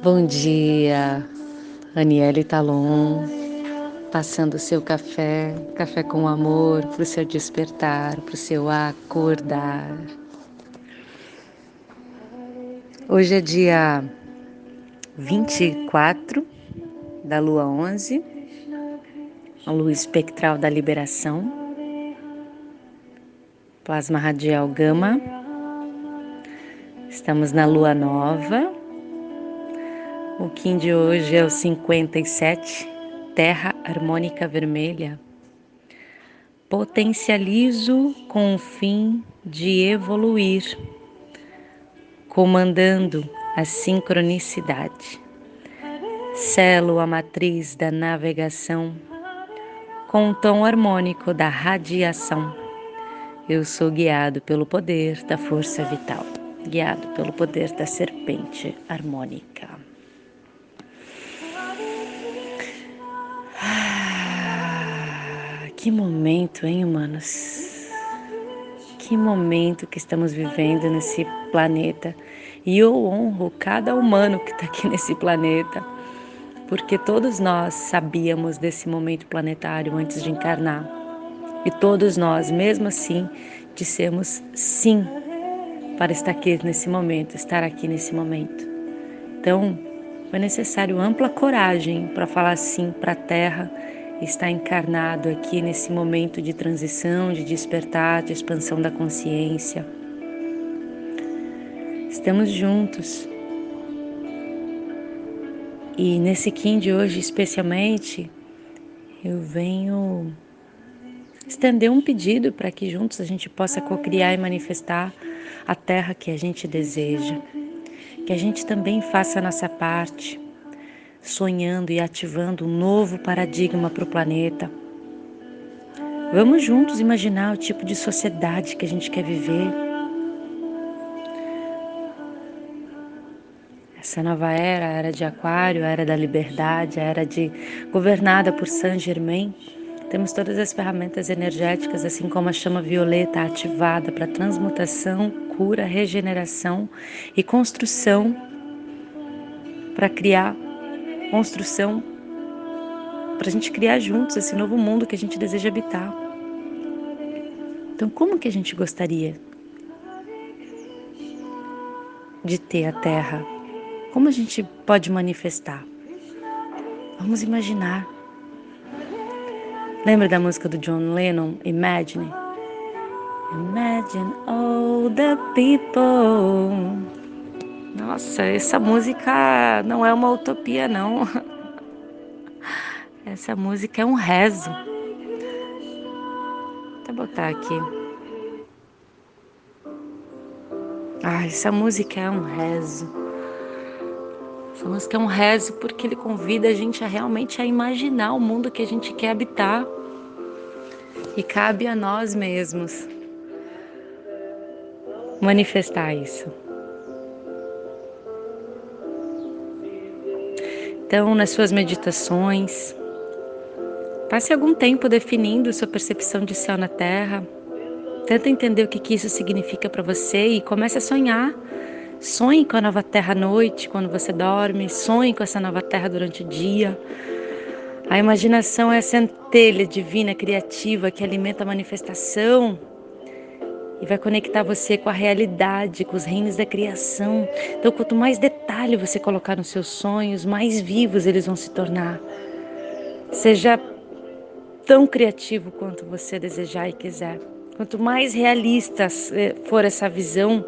Bom dia, Aniele Talon, passando o seu café, café com amor para o seu despertar, para o seu acordar. Hoje é dia 24 da lua 11, a lua espectral da liberação, plasma radial gama. Estamos na lua nova o Kim de hoje é o 57, Terra Harmônica Vermelha. Potencializo com o fim de evoluir, comandando a sincronicidade. Selo a matriz da navegação com o tom harmônico da radiação. Eu sou guiado pelo poder da força vital, guiado pelo poder da serpente harmônica. Que momento, hein, humanos? Que momento que estamos vivendo nesse planeta. E eu honro cada humano que está aqui nesse planeta, porque todos nós sabíamos desse momento planetário antes de encarnar. E todos nós, mesmo assim, dissemos sim para estar aqui nesse momento, estar aqui nesse momento. Então, foi necessário ampla coragem para falar sim para a Terra está encarnado aqui nesse momento de transição, de despertar, de expansão da consciência. Estamos juntos. E nesse Kim de hoje, especialmente, eu venho estender um pedido para que juntos a gente possa co-criar e manifestar a terra que a gente deseja. Que a gente também faça a nossa parte sonhando e ativando um novo paradigma para o planeta. Vamos juntos imaginar o tipo de sociedade que a gente quer viver. Essa nova era, a era de Aquário, a era da liberdade, a era de governada por Saint Germain. Temos todas as ferramentas energéticas, assim como a chama violeta ativada para transmutação, cura, regeneração e construção para criar construção para a gente criar juntos esse novo mundo que a gente deseja habitar. Então, como que a gente gostaria de ter a Terra? Como a gente pode manifestar? Vamos imaginar. Lembra da música do John Lennon, Imagine? Imagine all the people nossa, essa música não é uma utopia, não. Essa música é um rezo. Vou botar aqui. Ah, essa música é um rezo. Essa música é um rezo porque ele convida a gente a realmente a imaginar o mundo que a gente quer habitar. E cabe a nós mesmos manifestar isso. Então, nas suas meditações, passe algum tempo definindo sua percepção de céu na Terra. Tenta entender o que, que isso significa para você e comece a sonhar. Sonhe com a nova Terra à noite, quando você dorme. Sonhe com essa nova Terra durante o dia. A imaginação é a centelha divina, criativa, que alimenta a manifestação e vai conectar você com a realidade, com os reinos da criação. Então, quanto mais detalhe você colocar nos seus sonhos, mais vivos eles vão se tornar. Seja tão criativo quanto você desejar e quiser. Quanto mais realista eh, for essa visão,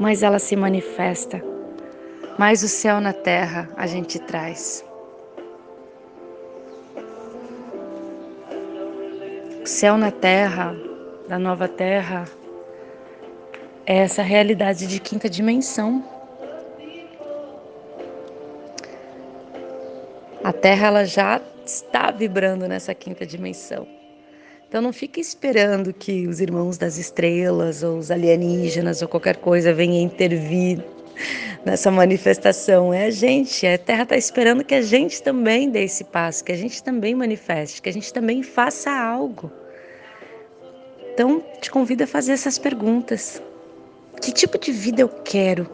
mais ela se manifesta, mais o céu na terra a gente traz. O céu na terra da nova Terra é essa realidade de quinta dimensão. A Terra ela já está vibrando nessa quinta dimensão. Então não fique esperando que os irmãos das estrelas ou os alienígenas ou qualquer coisa venha intervir nessa manifestação. É a gente, a Terra está esperando que a gente também dê esse passo, que a gente também manifeste, que a gente também faça algo. Então, te convido a fazer essas perguntas. Que tipo de vida eu quero?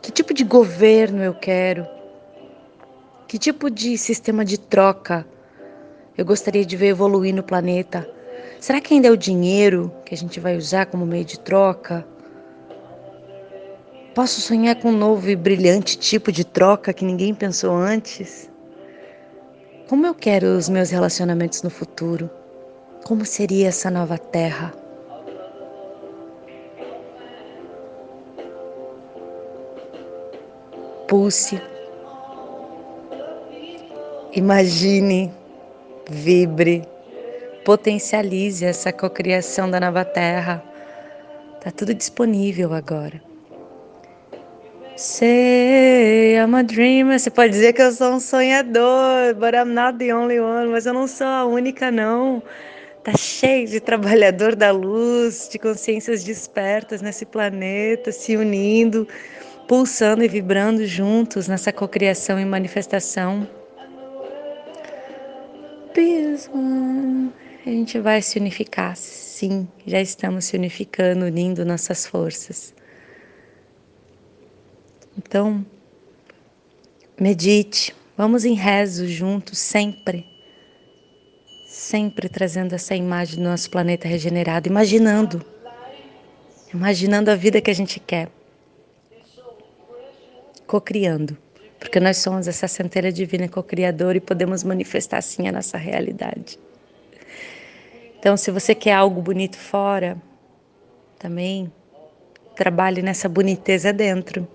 Que tipo de governo eu quero? Que tipo de sistema de troca eu gostaria de ver evoluir no planeta? Será que ainda é o dinheiro que a gente vai usar como meio de troca? Posso sonhar com um novo e brilhante tipo de troca que ninguém pensou antes? Como eu quero os meus relacionamentos no futuro? Como seria essa nova terra? Pulse. Imagine, vibre, potencialize essa cocriação da nova terra. Tá tudo disponível agora. Say I'm a dreamer. Você pode dizer que eu sou um sonhador, but I'm not the only one. Mas eu não sou a única, não. Tá cheio de trabalhador da luz, de consciências despertas nesse planeta, se unindo, pulsando e vibrando juntos nessa cocriação e manifestação. A gente vai se unificar, sim, já estamos se unificando, unindo nossas forças. Então, medite, vamos em rezo juntos, sempre. Sempre trazendo essa imagem do nosso planeta regenerado, imaginando, imaginando a vida que a gente quer cocriando, porque nós somos essa centelha divina co-criadora e podemos manifestar assim a nossa realidade. Então, se você quer algo bonito fora, também trabalhe nessa boniteza dentro.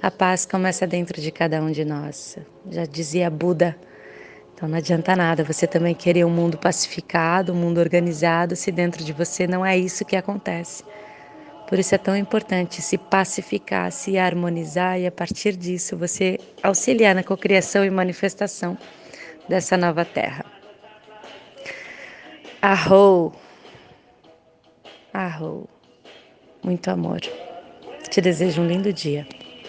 A paz começa dentro de cada um de nós. Já dizia Buda. Então não adianta nada você também querer um mundo pacificado, um mundo organizado, se dentro de você não é isso que acontece. Por isso é tão importante se pacificar, se harmonizar e a partir disso você auxiliar na cocriação e manifestação dessa nova terra. Arrou. Arrou. Muito amor. Te desejo um lindo dia.